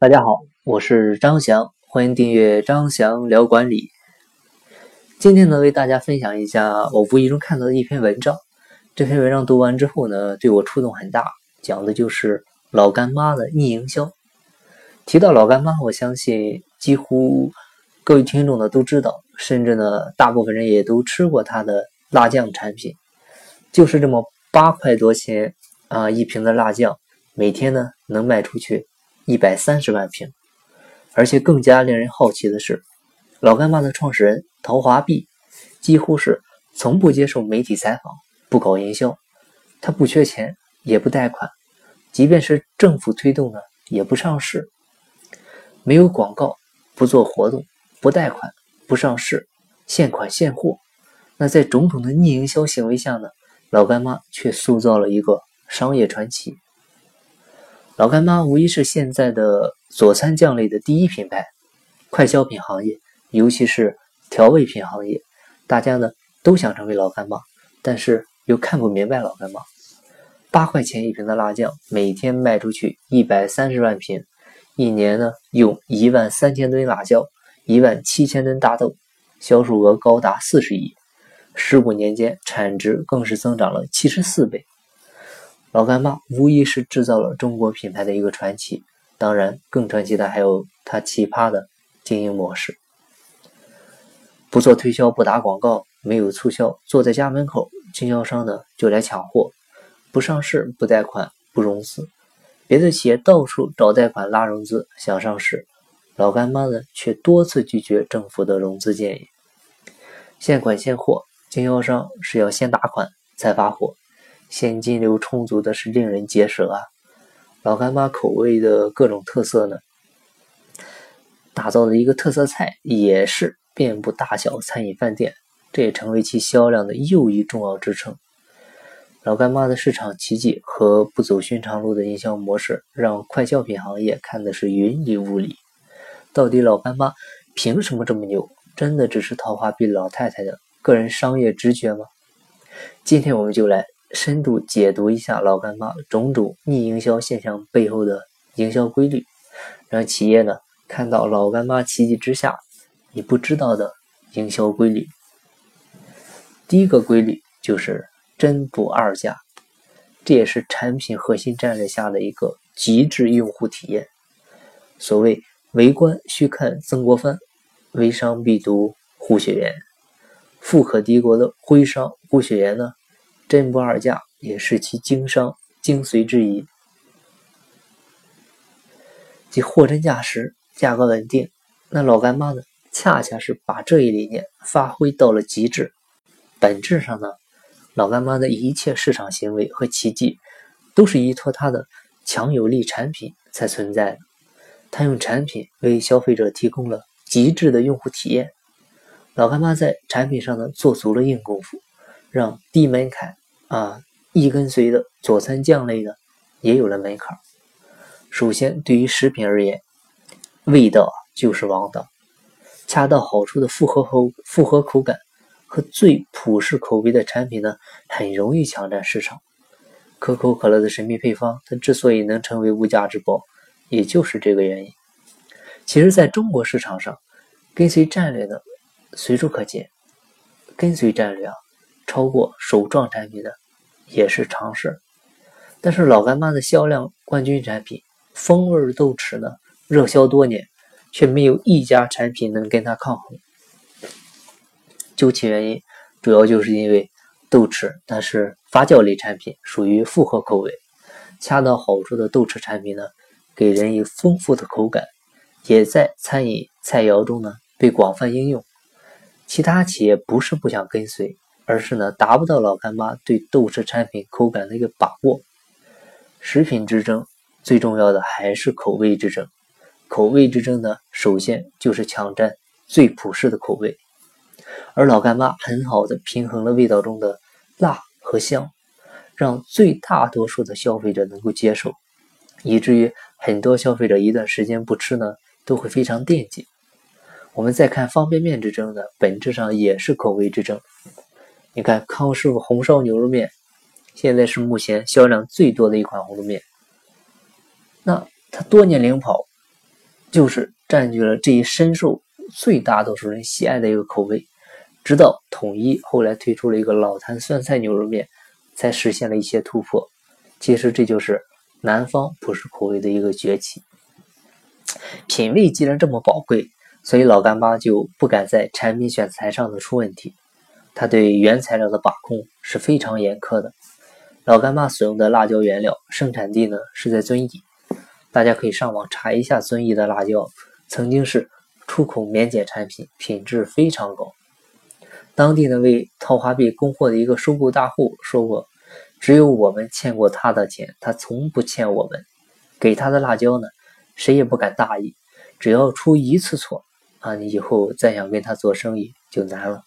大家好，我是张翔，欢迎订阅张翔聊管理。今天呢，为大家分享一下我无意中看到的一篇文章。这篇文章读完之后呢，对我触动很大，讲的就是老干妈的逆营销。提到老干妈，我相信几乎各位听众呢都知道，甚至呢大部分人也都吃过它的辣酱产品，就是这么八块多钱啊一瓶的辣酱，每天呢能卖出去。一百三十万瓶，而且更加令人好奇的是，老干妈的创始人陶华碧几乎是从不接受媒体采访，不搞营销，他不缺钱，也不贷款，即便是政府推动的，也不上市，没有广告，不做活动，不贷款，不上市，现款现货。那在种种的逆营销行为下呢，老干妈却塑造了一个商业传奇。老干妈无疑是现在的佐餐酱类的第一品牌，快消品行业，尤其是调味品行业，大家呢都想成为老干妈，但是又看不明白老干妈。八块钱一瓶的辣酱，每天卖出去一百三十万瓶，一年呢用一万三千吨辣椒，一万七千吨大豆，销售额高达四十亿，十五年间产值更是增长了七十四倍。老干妈无疑是制造了中国品牌的一个传奇，当然更传奇的还有它奇葩的经营模式：不做推销，不打广告，没有促销，坐在家门口，经销商呢就来抢货；不上市，不贷款，不融资。别的企业到处找贷款拉融资想上市，老干妈呢却多次拒绝政府的融资建议。现款现货，经销商是要先打款才发货。现金流充足的是令人结舌啊！老干妈口味的各种特色呢，打造的一个特色菜也是遍布大小餐饮饭店，这也成为其销量的又一重要支撑。老干妈的市场奇迹和不走寻常路的营销模式，让快消品行业看的是云里雾里。到底老干妈凭什么这么牛？真的只是桃花碧老太太的个人商业直觉吗？今天我们就来。深度解读一下老干妈种种逆营销现象背后的营销规律，让企业呢看到老干妈奇迹之下你不知道的营销规律。第一个规律就是真不二价，这也是产品核心战略下的一个极致用户体验。所谓为官需看曾国藩，微商必读胡雪岩，富可敌国的徽商胡雪岩呢？真不二价也是其经商精髓之一，即货真价实，价格稳定。那老干妈呢，恰恰是把这一理念发挥到了极致。本质上呢，老干妈的一切市场行为和奇迹，都是依托它的强有力产品才存在的。它用产品为消费者提供了极致的用户体验。老干妈在产品上呢，做足了硬功夫。让低门槛啊易跟随的佐餐酱类的也有了门槛。首先，对于食品而言，味道就是王道，恰到好处的复合口复合口感和最普适口味的产品呢，很容易抢占市场。可口可乐的神秘配方，它之所以能成为无价之宝，也就是这个原因。其实，在中国市场上，跟随战略的随处可见，跟随战略啊。超过首创产品的也是常事，但是老干妈的销量冠军产品风味豆豉呢，热销多年，却没有一家产品能跟它抗衡。究其原因，主要就是因为豆豉它是发酵类产品，属于复合口味，恰到好处的豆豉产品呢，给人以丰富的口感，也在餐饮菜肴中呢被广泛应用。其他企业不是不想跟随。而是呢，达不到老干妈对豆豉产品口感的一个把握。食品之争最重要的还是口味之争。口味之争呢，首先就是抢占最普适的口味。而老干妈很好的平衡了味道中的辣和香，让最大多数的消费者能够接受，以至于很多消费者一段时间不吃呢，都会非常惦记。我们再看方便面之争呢，本质上也是口味之争。你看康师傅红烧牛肉面，现在是目前销量最多的一款红肉面。那它多年领跑，就是占据了这一深受最大多数人喜爱的一个口味。直到统一后来推出了一个老坛酸菜牛肉面，才实现了一些突破。其实这就是南方葡式口味的一个崛起。品味既然这么宝贵，所以老干妈就不敢在产品选材上的出问题。他对原材料的把控是非常严苛的。老干妈所用的辣椒原料生产地呢是在遵义，大家可以上网查一下遵义的辣椒，曾经是出口免检产品，品质非常高。当地呢为桃花币供货的一个收购大户说过，只有我们欠过他的钱，他从不欠我们。给他的辣椒呢？谁也不敢大意，只要出一次错啊，你以后再想跟他做生意就难了。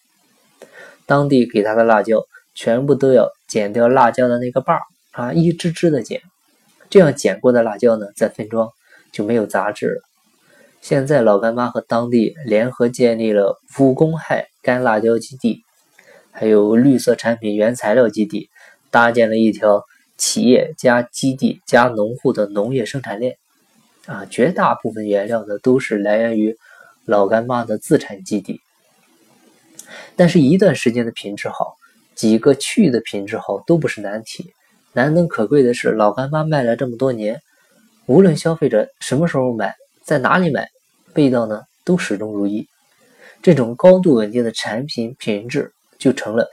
当地给他的辣椒全部都要剪掉辣椒的那个把儿啊，一支支的剪，这样剪过的辣椒呢再分装就没有杂质了。现在老干妈和当地联合建立了无公害干辣椒基地，还有绿色产品原材料基地，搭建了一条企业加基地加农户的农业生产链。啊，绝大部分原料呢都是来源于老干妈的自产基地，但是，一段时间的品质好，几个区域的品质好都不是难题。难能可贵的是，老干妈卖了这么多年，无论消费者什么时候买，在哪里买，味道呢都始终如一。这种高度稳定的产品品质，就成了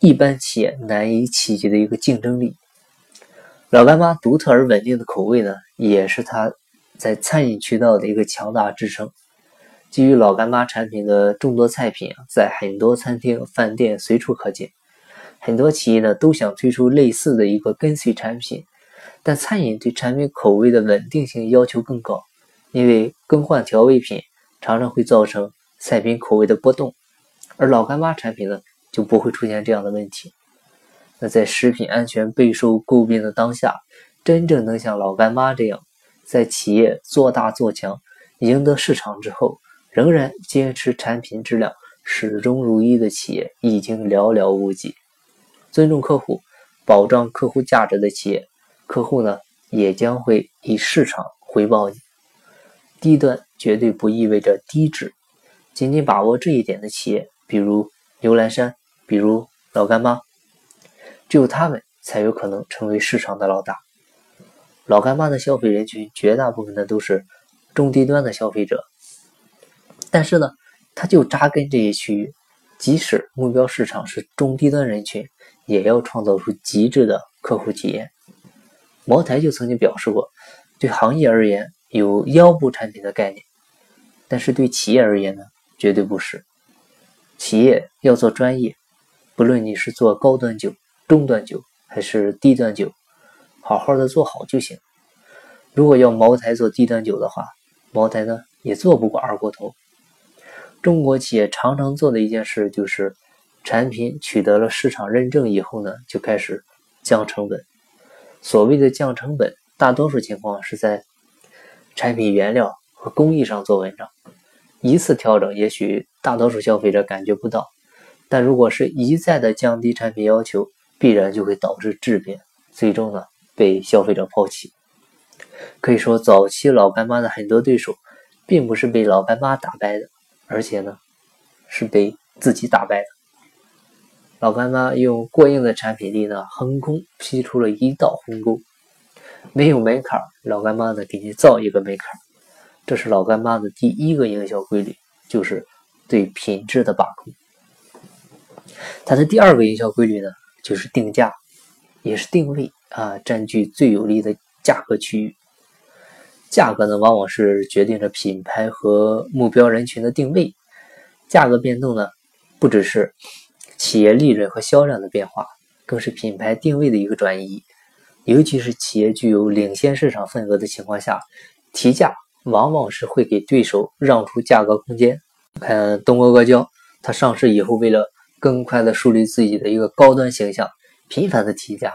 一般企业难以企及的一个竞争力。老干妈独特而稳定的口味呢，也是它。在餐饮渠道的一个强大支撑，基于老干妈产品的众多菜品，在很多餐厅、饭店随处可见。很多企业呢都想推出类似的一个跟随产品，但餐饮对产品口味的稳定性要求更高，因为更换调味品常常会造成菜品口味的波动，而老干妈产品呢就不会出现这样的问题。那在食品安全备受诟病的当下，真正能像老干妈这样。在企业做大做强、赢得市场之后，仍然坚持产品质量始终如一的企业已经寥寥无几。尊重客户、保障客户价值的企业，客户呢也将会以市场回报你。低端绝对不意味着低质，紧紧把握这一点的企业，比如牛栏山，比如老干妈，只有他们才有可能成为市场的老大。老干妈的消费人群绝大部分呢都是中低端的消费者，但是呢，它就扎根这些区域，即使目标市场是中低端人群，也要创造出极致的客户体验。茅台就曾经表示过，对行业而言有腰部产品的概念，但是对企业而言呢，绝对不是。企业要做专业，不论你是做高端酒、中端酒还是低端酒。好好的做好就行。如果要茅台做低端酒的话，茅台呢也做不过二锅头。中国企业常常做的一件事就是，产品取得了市场认证以后呢，就开始降成本。所谓的降成本，大多数情况是在产品原料和工艺上做文章。一次调整也许大多数消费者感觉不到，但如果是一再的降低产品要求，必然就会导致质变，最终呢。被消费者抛弃，可以说早期老干妈的很多对手，并不是被老干妈打败的，而且呢，是被自己打败的。老干妈用过硬的产品力呢，横空劈出了一道鸿沟，没有门槛，老干妈呢给你造一个门槛，这是老干妈的第一个营销规律，就是对品质的把控。它的第二个营销规律呢，就是定价，也是定位。啊，占据最有利的价格区域。价格呢，往往是决定着品牌和目标人群的定位。价格变动呢，不只是企业利润和销量的变化，更是品牌定位的一个转移。尤其是企业具有领先市场份额的情况下，提价往往是会给对手让出价格空间。看东阿阿胶，它上市以后，为了更快的树立自己的一个高端形象，频繁的提价。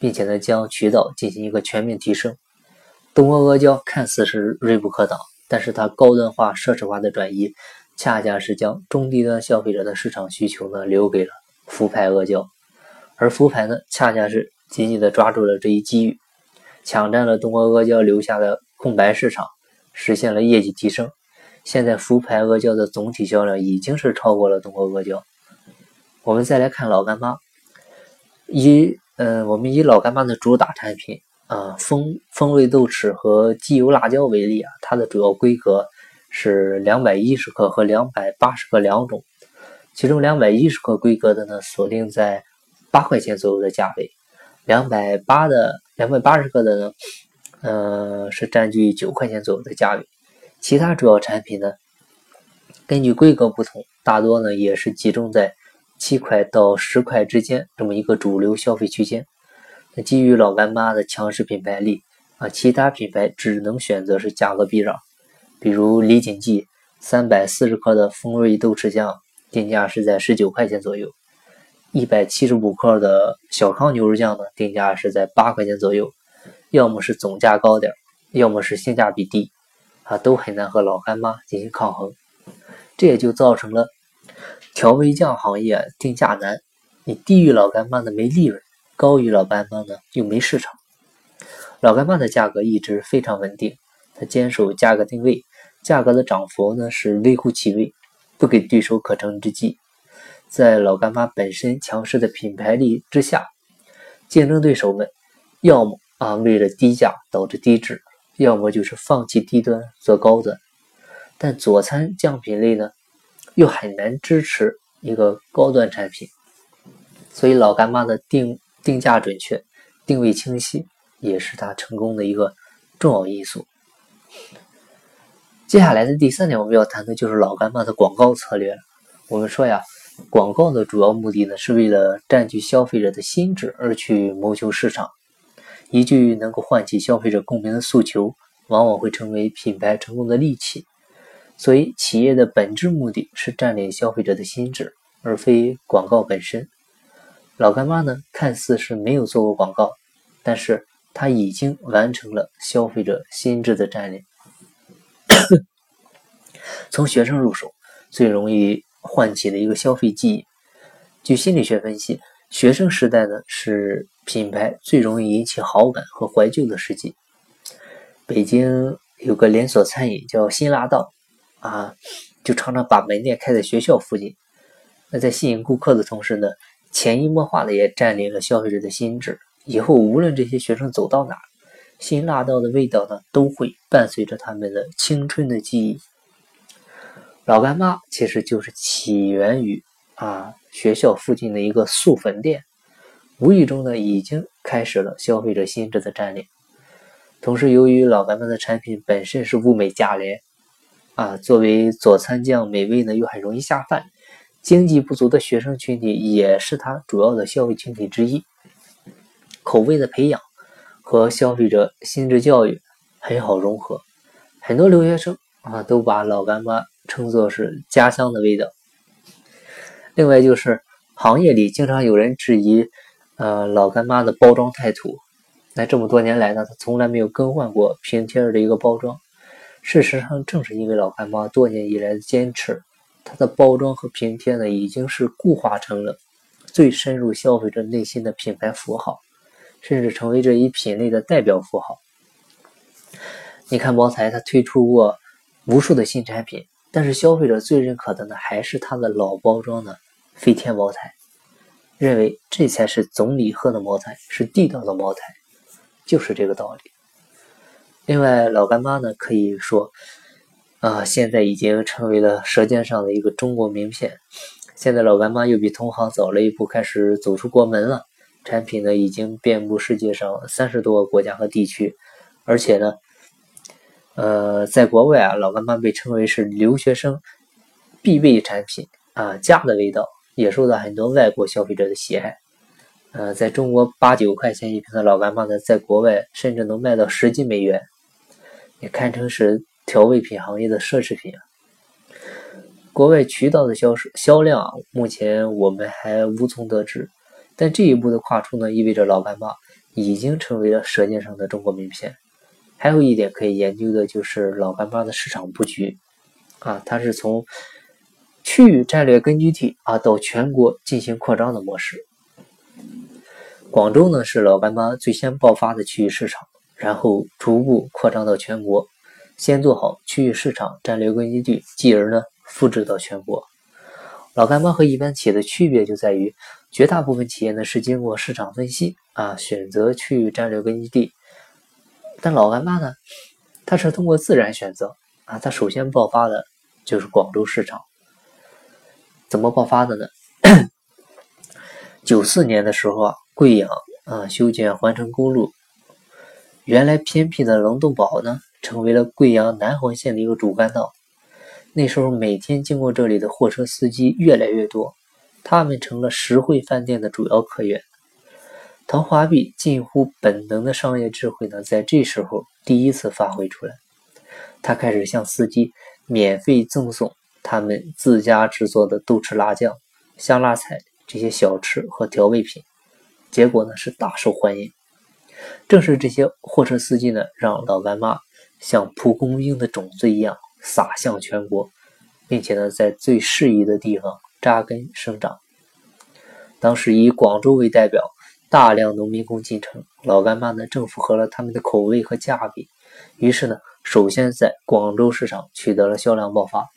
并且呢，将渠道进行一个全面提升。东阿阿胶看似是锐不可挡，但是它高端化、奢侈化的转移，恰恰是将中低端消费者的市场需求呢留给了福牌阿胶，而福牌呢，恰恰是紧紧的抓住了这一机遇，抢占了东阿阿胶留下的空白市场，实现了业绩提升。现在福牌阿胶的总体销量已经是超过了东阿阿胶。我们再来看老干妈，以嗯，我们以老干妈的主打产品啊，风风味豆豉和鸡油辣椒为例啊，它的主要规格是两百一十克和两百八十克两种，其中两百一十克规格的呢，锁定在八块钱左右的价位，两百八的两百八十克的呢，嗯，是占据九块钱左右的价位。其他主要产品呢，根据规格不同，大多呢也是集中在七块到十块之间这么一个主流消费区间。那基于老干妈的强势品牌力啊，其他品牌只能选择是价格避让。比如李锦记三百四十克的风味豆豉酱，定价是在十九块钱左右；一百七十五克的小康牛肉酱呢，定价是在八块钱左右。要么是总价高点，要么是性价比低。啊，都很难和老干妈进行抗衡，这也就造成了调味酱行业定价难。你低于老干妈的没利润，高于老干妈呢又没市场。老干妈的价格一直非常稳定，它坚守价格定位，价格的涨幅呢是微乎其微，不给对手可乘之机。在老干妈本身强势的品牌力之下，竞争对手们要么啊为了低价导致低质。要么就是放弃低端做高端，但佐餐酱品类呢，又很难支持一个高端产品，所以老干妈的定定价准确、定位清晰，也是它成功的一个重要因素。接下来的第三点，我们要谈的就是老干妈的广告策略了。我们说呀，广告的主要目的呢，是为了占据消费者的心智而去谋求市场。一句能够唤起消费者共鸣的诉求，往往会成为品牌成功的利器。所以，企业的本质目的是占领消费者的心智，而非广告本身。老干妈呢，看似是没有做过广告，但是它已经完成了消费者心智的占领。从学生入手，最容易唤起的一个消费记忆。据心理学分析。学生时代呢，是品牌最容易引起好感和怀旧的时期。北京有个连锁餐饮叫新辣道，啊，就常常把门店开在学校附近。那在吸引顾客的同时呢，潜移默化的也占领了消费者的心智。以后无论这些学生走到哪，辛辣道的味道呢，都会伴随着他们的青春的记忆。老干妈其实就是起源于啊。学校附近的一个素粉店，无意中呢已经开始了消费者心智的占领。同时，由于老干妈的产品本身是物美价廉，啊，作为佐餐酱，美味呢又很容易下饭，经济不足的学生群体也是它主要的消费群体之一。口味的培养和消费者心智教育很好融合，很多留学生啊都把老干妈称作是家乡的味道。另外就是行业里经常有人质疑，呃，老干妈的包装太土。那这么多年来呢，它从来没有更换过瓶贴的一个包装。事实上，正是因为老干妈多年以来的坚持，它的包装和瓶贴呢，已经是固化成了最深入消费者内心的品牌符号，甚至成为这一品类的代表符号。你看茅台，它推出过无数的新产品。但是消费者最认可的呢，还是它的老包装的飞天茅台，认为这才是总理喝的茅台，是地道的茅台，就是这个道理。另外，老干妈呢，可以说啊，现在已经成为了舌尖上的一个中国名片。现在老干妈又比同行早了一步，开始走出国门了，产品呢已经遍布世界上三十多个国家和地区，而且呢。呃，在国外啊，老干妈被称为是留学生必备产品啊，家的味道也受到很多外国消费者的喜爱。呃，在中国八九块钱一瓶的老干妈呢，在国外甚至能卖到十几美元，也堪称是调味品行业的奢侈品啊。国外渠道的销售销量啊，目前我们还无从得知，但这一步的跨出呢，意味着老干妈已经成为了舌尖上的中国名片。还有一点可以研究的就是老干妈的市场布局，啊，它是从区域战略根据地啊到全国进行扩张的模式。广州呢是老干妈最先爆发的区域市场，然后逐步扩张到全国。先做好区域市场战略根据地，继而呢复制到全国。老干妈和一般企业的区别就在于，绝大部分企业呢是经过市场分析啊选择区域战略根据地，但老干妈呢，它是通过自然选择啊，它首先爆发的就是广州市场。怎么爆发的呢？九四年的时候啊，贵阳啊修建环城公路，原来偏僻的龙洞堡呢，成为了贵阳南环线的一个主干道。那时候每天经过这里的货车司机越来越多，他们成了实惠饭店的主要客源。陶华碧近乎本能的商业智慧呢，在这时候第一次发挥出来。他开始向司机免费赠送他们自家制作的豆豉辣酱、香辣菜这些小吃和调味品，结果呢是大受欢迎。正是这些货车司机呢，让老干妈像蒲公英的种子一样。撒向全国，并且呢，在最适宜的地方扎根生长。当时以广州为代表，大量农民工进城，老干妈呢正符合了他们的口味和价位，于是呢，首先在广州市场取得了销量爆发，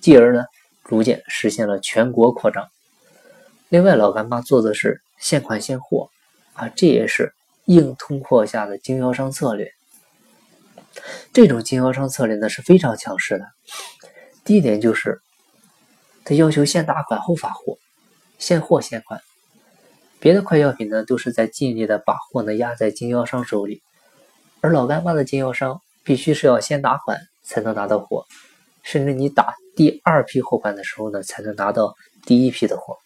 继而呢，逐渐实现了全国扩张。另外，老干妈做的是现款现货啊，这也是硬通货下的经销商策略。这种经销商策略呢是非常强势的。第一点就是，他要求先打款后发货，现货现款。别的快消品呢都是在尽力的把货呢压在经销商手里，而老干妈的经销商必须是要先打款才能拿到货，甚至你打第二批货款的时候呢才能拿到第一批的货。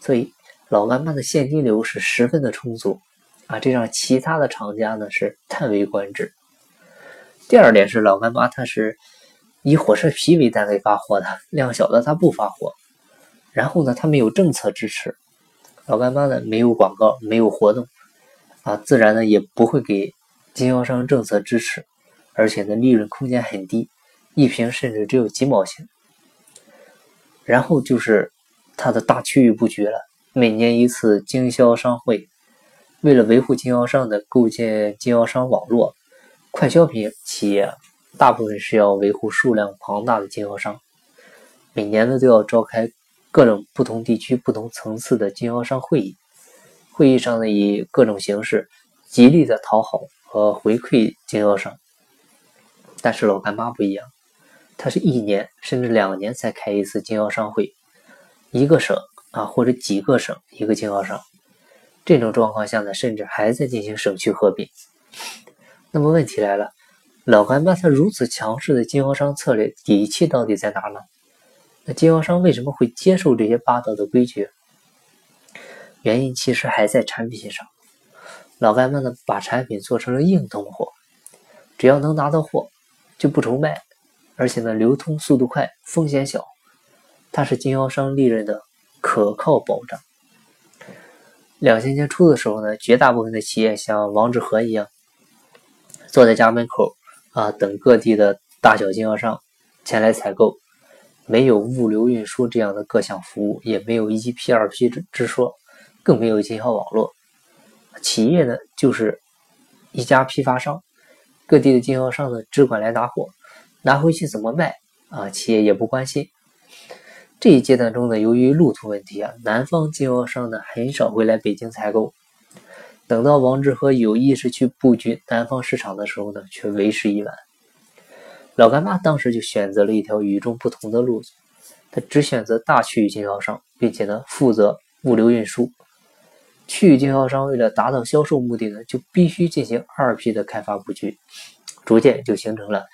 所以老干妈的现金流是十分的充足啊，这让其他的厂家呢是叹为观止。第二点是老干妈，它是以火车皮为单位发货的，量小的它不发货。然后呢，它没有政策支持，老干妈呢没有广告，没有活动，啊，自然呢也不会给经销商政策支持，而且呢利润空间很低，一瓶甚至只有几毛钱。然后就是它的大区域布局了，每年一次经销商会，为了维护经销商的构建经销商网络。快消品企业大部分是要维护数量庞大的经销商，每年呢都要召开各种不同地区、不同层次的经销商会议。会议上呢以各种形式极力的讨好和回馈经销商。但是老干妈不一样，它是一年甚至两年才开一次经销商会，一个省啊或者几个省一个经销商。这种状况下呢，甚至还在进行省区合并。那么问题来了，老干妈它如此强势的经销商策略底气到底在哪呢？那经销商为什么会接受这些霸道的规矩？原因其实还在产品上。老干妈呢把产品做成了硬通货，只要能拿到货就不愁卖，而且呢流通速度快，风险小，它是经销商利润的可靠保障。两千年初的时候呢，绝大部分的企业像王致和一样。坐在家门口啊，等各地的大小经销商前来采购，没有物流运输这样的各项服务，也没有一批二批之之说，更没有经销网络。企业呢，就是一家批发商，各地的经销商呢，只管来拿货，拿回去怎么卖啊，企业也不关心。这一阶段中呢，由于路途问题啊，南方经销商呢，很少会来北京采购。等到王致和有意识去布局南方市场的时候呢，却为时已晚。老干妈当时就选择了一条与众不同的路子，他只选择大区域经销商，并且呢负责物流运输。区域经销商为了达到销售目的呢，就必须进行二批的开发布局，逐渐就形成了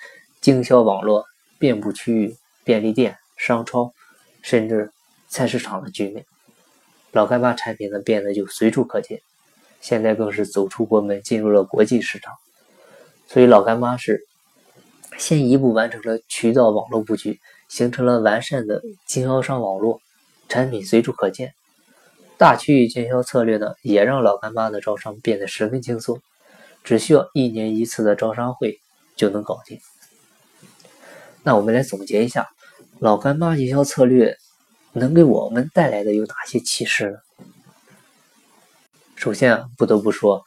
经销网络遍布区域、便利店、商超，甚至菜市场的局面。老干妈产品呢变得就随处可见。现在更是走出国门，进入了国际市场。所以老干妈是先一步完成了渠道网络布局，形成了完善的经销商网络，产品随处可见。大区域经销策略呢，也让老干妈的招商变得十分轻松，只需要一年一次的招商会就能搞定。那我们来总结一下，老干妈营销策略能给我们带来的有哪些启示呢？首先啊，不得不说，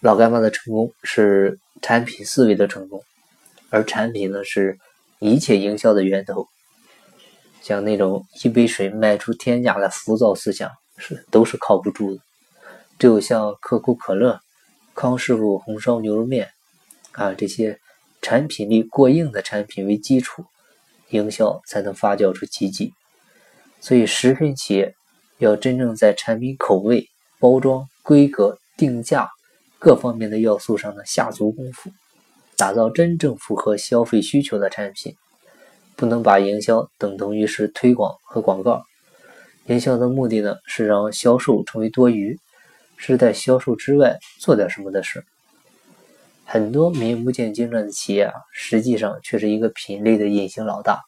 老干妈的成功是产品思维的成功。而产品呢是一切营销的源头。像那种一杯水卖出天价的浮躁思想是都是靠不住的。只有像可口可乐、康师傅红烧牛肉面啊这些产品力过硬的产品为基础，营销才能发酵出奇迹。所以，食品企业要真正在产品口味、包装、规格、定价各方面的要素上呢下足功夫，打造真正符合消费需求的产品。不能把营销等同于是推广和广告，营销的目的呢是让销售成为多余，是在销售之外做点什么的事。很多名不见经传的企业啊，实际上却是一个品类的隐形老大。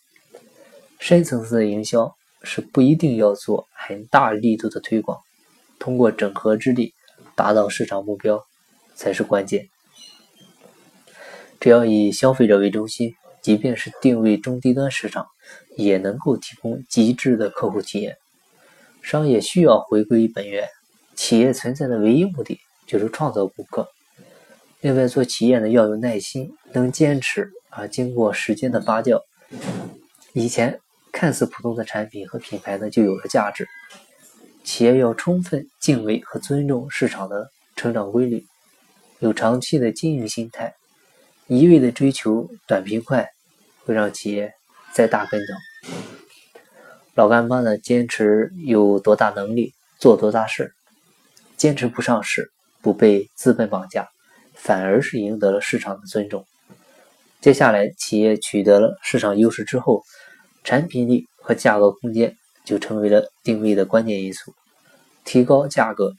深层次的营销是不一定要做很大力度的推广，通过整合之力达到市场目标才是关键。只要以消费者为中心。即便是定位中低端市场，也能够提供极致的客户体验。商业需要回归本源，企业存在的唯一目的就是创造顾客。另外，做企业呢要有耐心，能坚持啊，经过时间的发酵，以前看似普通的产品和品牌呢就有了价值。企业要充分敬畏和尊重市场的成长规律，有长期的经营心态。一味的追求短平快，会让企业再大跟头。老干妈呢，坚持有多大能力做多大事，坚持不上市，不被资本绑架，反而是赢得了市场的尊重。接下来，企业取得了市场优势之后，产品力和价格空间就成为了定位的关键因素。提高价格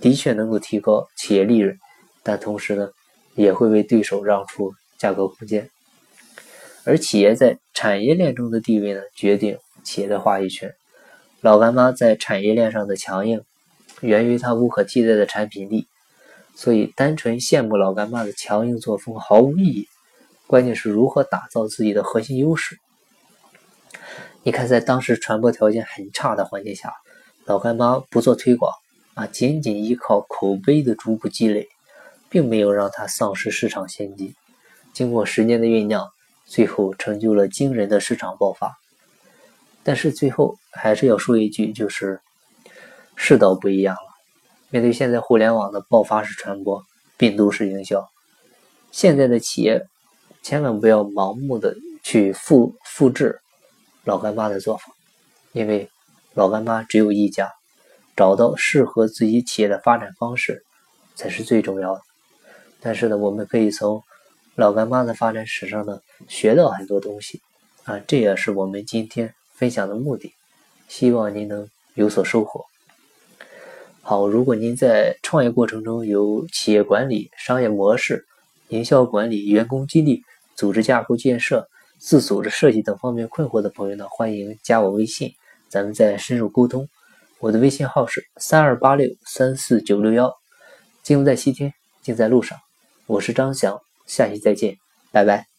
的确能够提高企业利润，但同时呢？也会为对手让出价格空间，而企业在产业链中的地位呢，决定企业的话语权。老干妈在产业链上的强硬，源于它无可替代的产品力。所以，单纯羡慕老干妈的强硬作风毫无意义。关键是如何打造自己的核心优势。你看，在当时传播条件很差的环境下，老干妈不做推广啊，仅仅依靠口碑的逐步积累。并没有让它丧失市场先机，经过十年的酝酿，最后成就了惊人的市场爆发。但是最后还是要说一句，就是世道不一样了。面对现在互联网的爆发式传播、病毒式营销，现在的企业千万不要盲目的去复复制老干妈的做法，因为老干妈只有一家，找到适合自己企业的发展方式才是最重要的。但是呢，我们可以从老干妈的发展史上呢学到很多东西啊，这也是我们今天分享的目的。希望您能有所收获。好，如果您在创业过程中有企业管理、商业模式、营销管理、员工激励、组织架构建设、自组织设计等方面困惑的朋友呢，欢迎加我微信，咱们再深入沟通。我的微信号是三二八六三四九六幺。静在西天，静在路上。我是张翔，下期再见，拜拜。